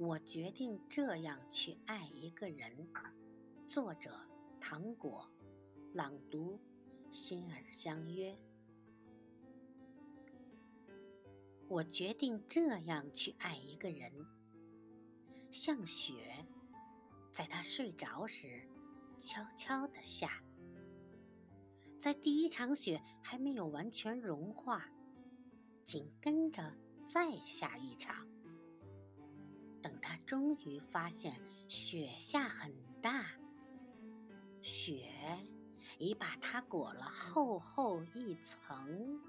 我决定这样去爱一个人。作者：糖果，朗读：心儿相约。我决定这样去爱一个人，像雪，在他睡着时悄悄地下，在第一场雪还没有完全融化，紧跟着再下一场。终于发现雪下很大，雪已把它裹了厚厚一层。